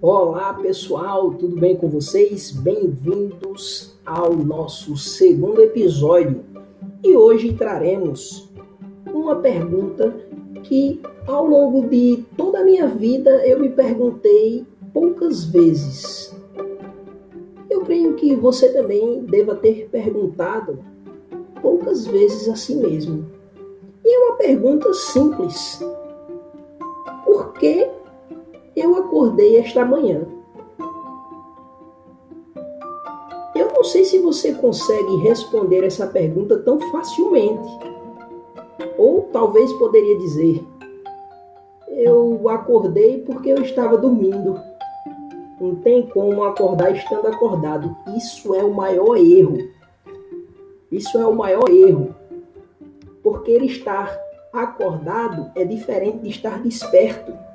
Olá pessoal, tudo bem com vocês? Bem-vindos ao nosso segundo episódio e hoje traremos uma pergunta que ao longo de toda a minha vida eu me perguntei poucas vezes. Eu creio que você também deva ter perguntado poucas vezes a si mesmo. E é uma pergunta simples. Por que eu acordei esta manhã? Eu não sei se você consegue responder essa pergunta tão facilmente. Ou talvez poderia dizer: Eu acordei porque eu estava dormindo. Não tem como acordar estando acordado. Isso é o maior erro. Isso é o maior erro. Porque estar acordado é diferente de estar desperto.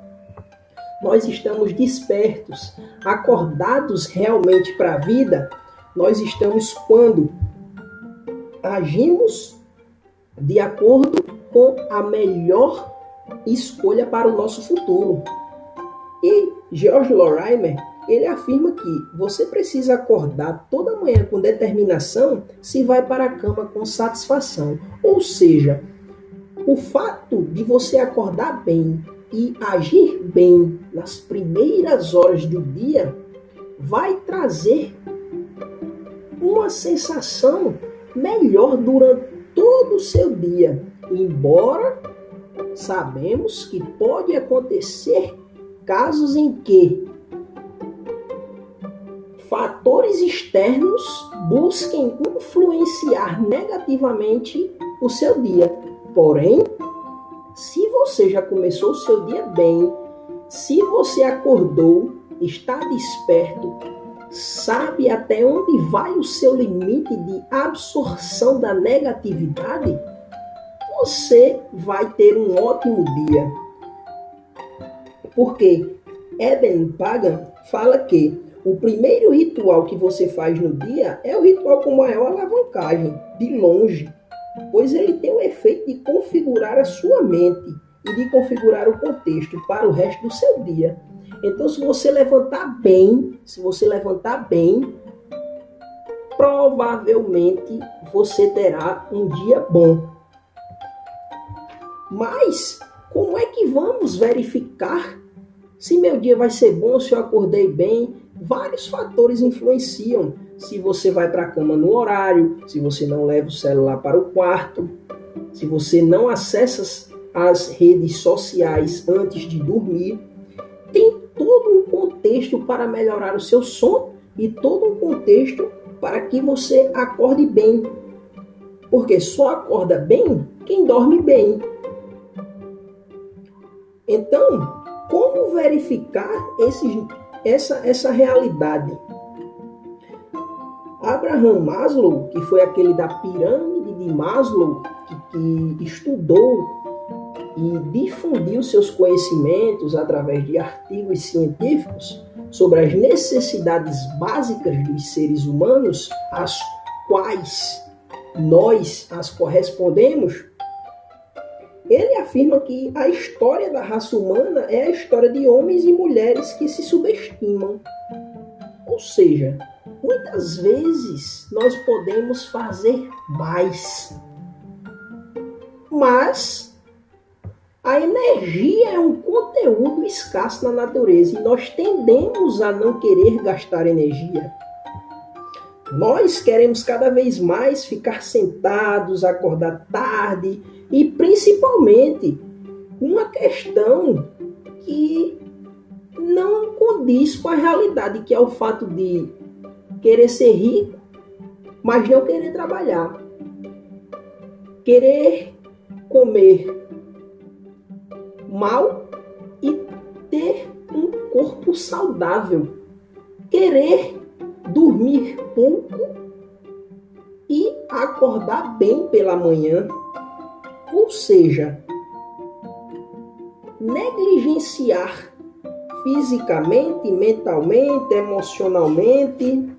Nós estamos despertos, acordados realmente para a vida, nós estamos quando agimos de acordo com a melhor escolha para o nosso futuro. E George Lorimer, ele afirma que você precisa acordar toda manhã com determinação se vai para a cama com satisfação. Ou seja, o fato de você acordar bem e agir bem nas primeiras horas do dia vai trazer uma sensação melhor durante todo o seu dia. Embora sabemos que pode acontecer casos em que fatores externos busquem influenciar negativamente o seu dia. Porém, se você já começou o seu dia bem, se você acordou, está desperto, sabe até onde vai o seu limite de absorção da negatividade, você vai ter um ótimo dia. Porque Eben Pagan fala que o primeiro ritual que você faz no dia é o ritual com maior alavancagem, de longe, pois ele tem o efeito de configurar a sua mente e de configurar o contexto para o resto do seu dia. Então, se você levantar bem, se você levantar bem, provavelmente você terá um dia bom. Mas como é que vamos verificar se meu dia vai ser bom, se eu acordei bem? Vários fatores influenciam. Se você vai para a cama no horário, se você não leva o celular para o quarto, se você não acessa as redes sociais antes de dormir, tem todo um contexto para melhorar o seu sono e todo um contexto para que você acorde bem. Porque só acorda bem quem dorme bem. Então, como verificar essa, essa realidade? Abraham Maslow, que foi aquele da pirâmide de Maslow, que, que estudou e difundiu seus conhecimentos através de artigos científicos sobre as necessidades básicas dos seres humanos, às quais nós as correspondemos, ele afirma que a história da raça humana é a história de homens e mulheres que se subestimam. Ou seja, muitas vezes nós podemos fazer mais. Mas a energia é um conteúdo escasso na natureza e nós tendemos a não querer gastar energia. Nós queremos cada vez mais ficar sentados, acordar tarde e principalmente uma questão que não condiz com a realidade, que é o fato de querer ser rico, mas não querer trabalhar. Querer comer mal e ter um corpo saudável. Querer dormir pouco e acordar bem pela manhã. Ou seja, negligenciar fisicamente, mentalmente, emocionalmente,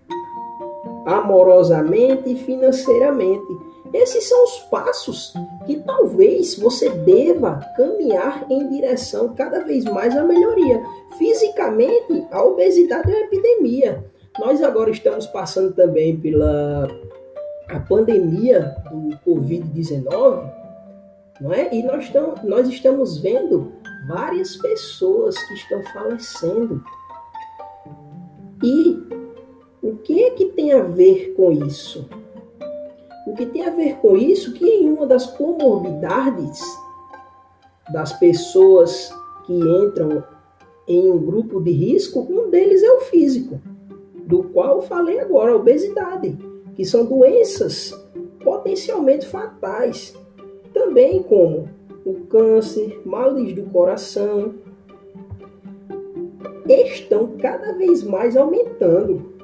amorosamente e financeiramente. Esses são os passos que talvez você deva caminhar em direção cada vez mais à melhoria. Fisicamente, a obesidade é uma epidemia. Nós agora estamos passando também pela a pandemia do Covid-19, não é? E nós, estamos, nós estamos vendo várias pessoas que estão falecendo. E o que é que tem a ver com isso? O que tem a ver com isso que em uma das comorbidades das pessoas que entram em um grupo de risco, um deles é o físico, do qual eu falei agora, a obesidade, que são doenças potencialmente fatais, também como o câncer, males do coração, estão cada vez mais aumentando.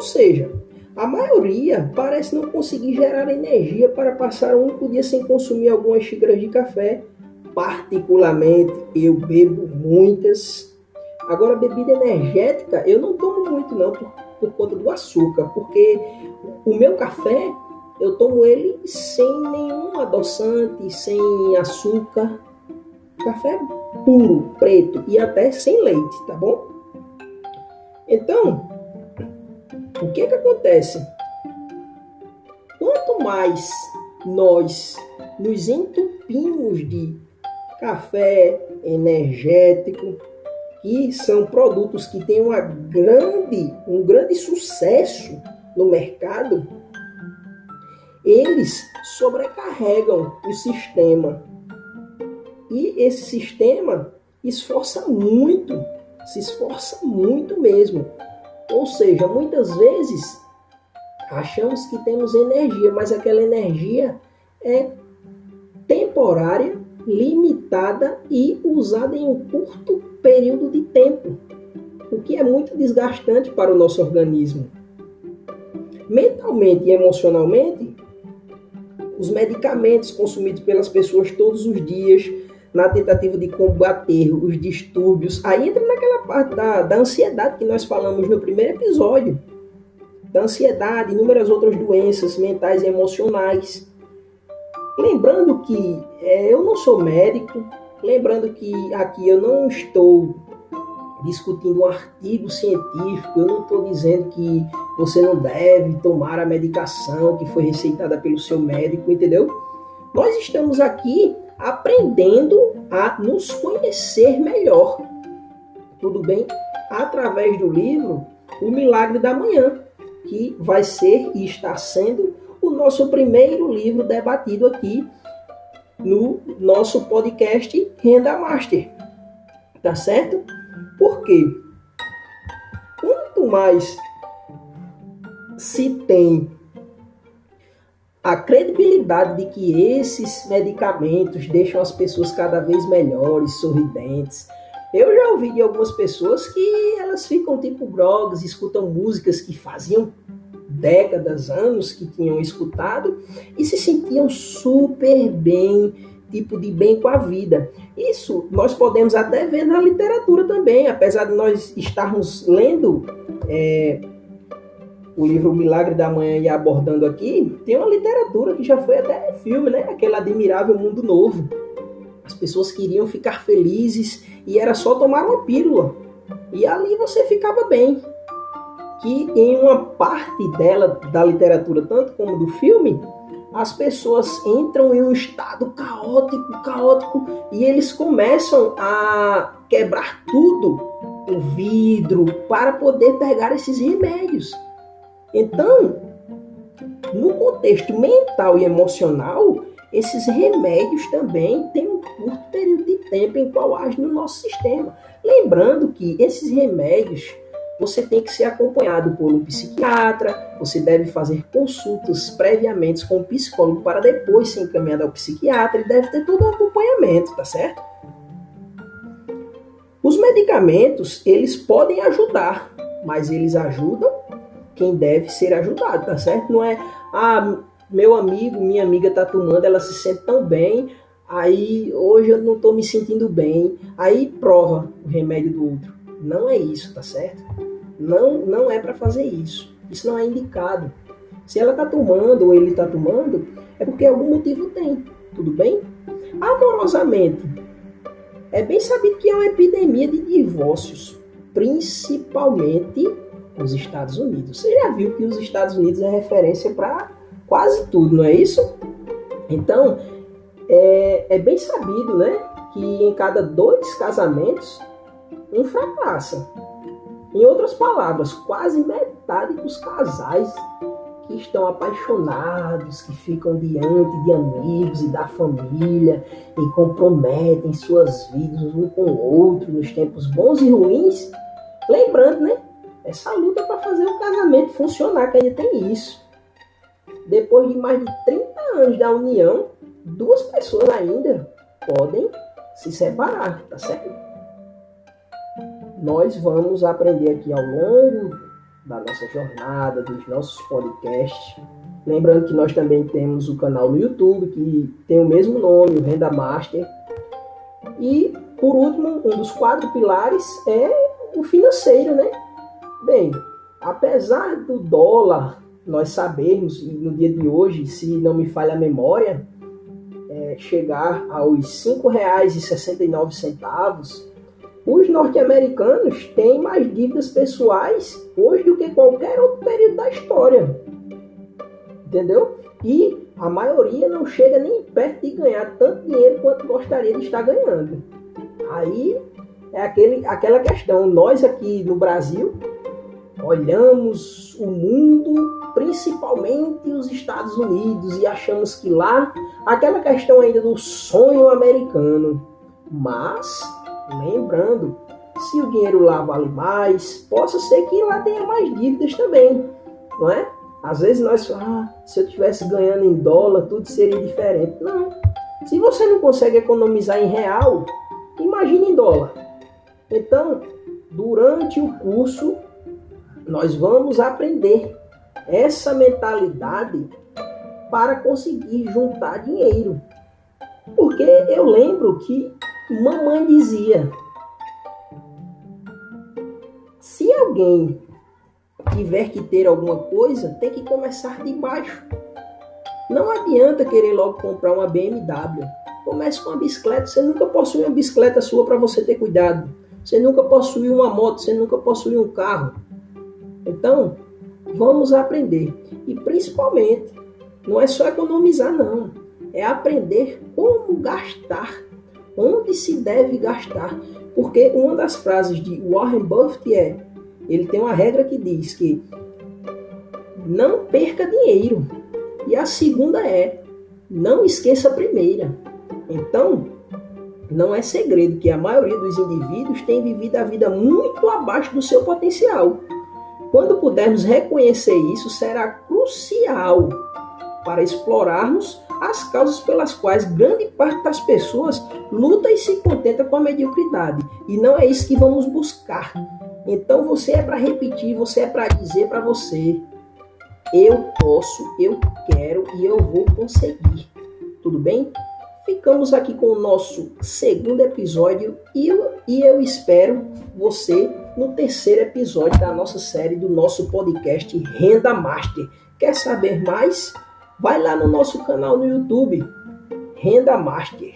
Ou seja, a maioria parece não conseguir gerar energia para passar um único dia sem consumir algumas xícaras de café. Particularmente, eu bebo muitas. Agora, bebida energética eu não tomo muito não por, por conta do açúcar, porque o meu café eu tomo ele sem nenhum adoçante, sem açúcar. Café puro, preto e até sem leite, tá bom? Então, o que que acontece? Quanto mais nós nos entupimos de café energético, que são produtos que têm uma grande, um grande sucesso no mercado, eles sobrecarregam o sistema. E esse sistema esforça muito, se esforça muito mesmo. Ou seja, muitas vezes achamos que temos energia, mas aquela energia é temporária, limitada e usada em um curto período de tempo, o que é muito desgastante para o nosso organismo. Mentalmente e emocionalmente, os medicamentos consumidos pelas pessoas todos os dias na tentativa de combater os distúrbios. Aí entra naquela parte da, da ansiedade que nós falamos no primeiro episódio. Da ansiedade, inúmeras outras doenças mentais e emocionais. Lembrando que é, eu não sou médico, lembrando que aqui eu não estou discutindo um artigo científico, eu não estou dizendo que você não deve tomar a medicação que foi receitada pelo seu médico, entendeu? Nós estamos aqui aprendendo a nos conhecer melhor. Tudo bem? Através do livro O Milagre da Manhã, que vai ser e está sendo o nosso primeiro livro debatido aqui no nosso podcast Renda Master. Tá certo? Por quê? Quanto mais se tem a credibilidade de que esses medicamentos deixam as pessoas cada vez melhores, sorridentes. Eu já ouvi de algumas pessoas que elas ficam tipo blogs, escutam músicas que faziam décadas, anos que tinham escutado e se sentiam super bem, tipo de bem com a vida. Isso nós podemos até ver na literatura também, apesar de nós estarmos lendo é, o livro Milagre da Manhã e abordando aqui, tem uma literatura que já foi até filme, né? Aquele admirável mundo novo. As pessoas queriam ficar felizes e era só tomar uma pílula. E ali você ficava bem. Que em uma parte dela, da literatura, tanto como do filme, as pessoas entram em um estado caótico, caótico, e eles começam a quebrar tudo, o vidro, para poder pegar esses remédios. Então, no contexto mental e emocional, esses remédios também têm um curto período de tempo em qual agem no nosso sistema. Lembrando que esses remédios você tem que ser acompanhado por um psiquiatra, você deve fazer consultas previamente com o psicólogo para depois ser encaminhado ao psiquiatra e deve ter todo um acompanhamento, tá certo? Os medicamentos, eles podem ajudar, mas eles ajudam quem deve ser ajudado, tá certo? Não é, ah, meu amigo, minha amiga tá tomando, ela se sente tão bem, aí hoje eu não tô me sentindo bem, aí prova o remédio do outro. Não é isso, tá certo? Não, não é para fazer isso. Isso não é indicado. Se ela está tomando ou ele está tomando, é porque algum motivo tem. Tudo bem? Amorosamente, é bem sabido que é uma epidemia de divórcios, principalmente nos Estados Unidos. Você já viu que os Estados Unidos é referência para quase tudo, não é isso? Então, é, é bem sabido, né, que em cada dois casamentos, um fracassa. Em outras palavras, quase metade dos casais que estão apaixonados, que ficam diante de amigos e da família e comprometem suas vidas um com o outro nos tempos bons e ruins. Lembrando, né? Essa luta para fazer o casamento funcionar, que ainda tem isso. Depois de mais de 30 anos da união, duas pessoas ainda podem se separar, tá certo? Nós vamos aprender aqui ao longo da nossa jornada, dos nossos podcasts. Lembrando que nós também temos o canal no YouTube, que tem o mesmo nome, o Renda Master. E, por último, um dos quatro pilares é o financeiro, né? Bem, apesar do dólar, nós sabemos, e no dia de hoje, se não me falha a memória, é, chegar aos R$ 5,69, os norte-americanos têm mais dívidas pessoais hoje do que qualquer outro período da história. Entendeu? E a maioria não chega nem perto de ganhar tanto dinheiro quanto gostaria de estar ganhando. Aí é aquele, aquela questão. Nós aqui no Brasil olhamos o mundo, principalmente os Estados Unidos, e achamos que lá, aquela questão ainda do sonho americano. Mas Lembrando, se o dinheiro lá vale mais, possa ser que lá tenha mais dívidas também, não é? Às vezes nós ah, se eu estivesse ganhando em dólar, tudo seria diferente. Não. Se você não consegue economizar em real, imagine em dólar. Então, durante o curso, nós vamos aprender essa mentalidade para conseguir juntar dinheiro. Porque eu lembro que Mamãe dizia: se alguém tiver que ter alguma coisa, tem que começar de baixo. Não adianta querer logo comprar uma BMW. Comece com uma bicicleta. Você nunca possui uma bicicleta sua para você ter cuidado. Você nunca possuiu uma moto, você nunca possuiu um carro. Então, vamos aprender. E principalmente, não é só economizar, não. É aprender como gastar onde se deve gastar. Porque uma das frases de Warren Buffett é: ele tem uma regra que diz que não perca dinheiro. E a segunda é: não esqueça a primeira. Então, não é segredo que a maioria dos indivíduos tem vivido a vida muito abaixo do seu potencial. Quando pudermos reconhecer isso, será crucial para explorarmos as causas pelas quais grande parte das pessoas luta e se contenta com a mediocridade. E não é isso que vamos buscar. Então você é para repetir, você é para dizer para você: eu posso, eu quero e eu vou conseguir. Tudo bem? Ficamos aqui com o nosso segundo episódio e eu, e eu espero você no terceiro episódio da nossa série do nosso podcast Renda Master. Quer saber mais? Vai lá no nosso canal no YouTube, Renda Master.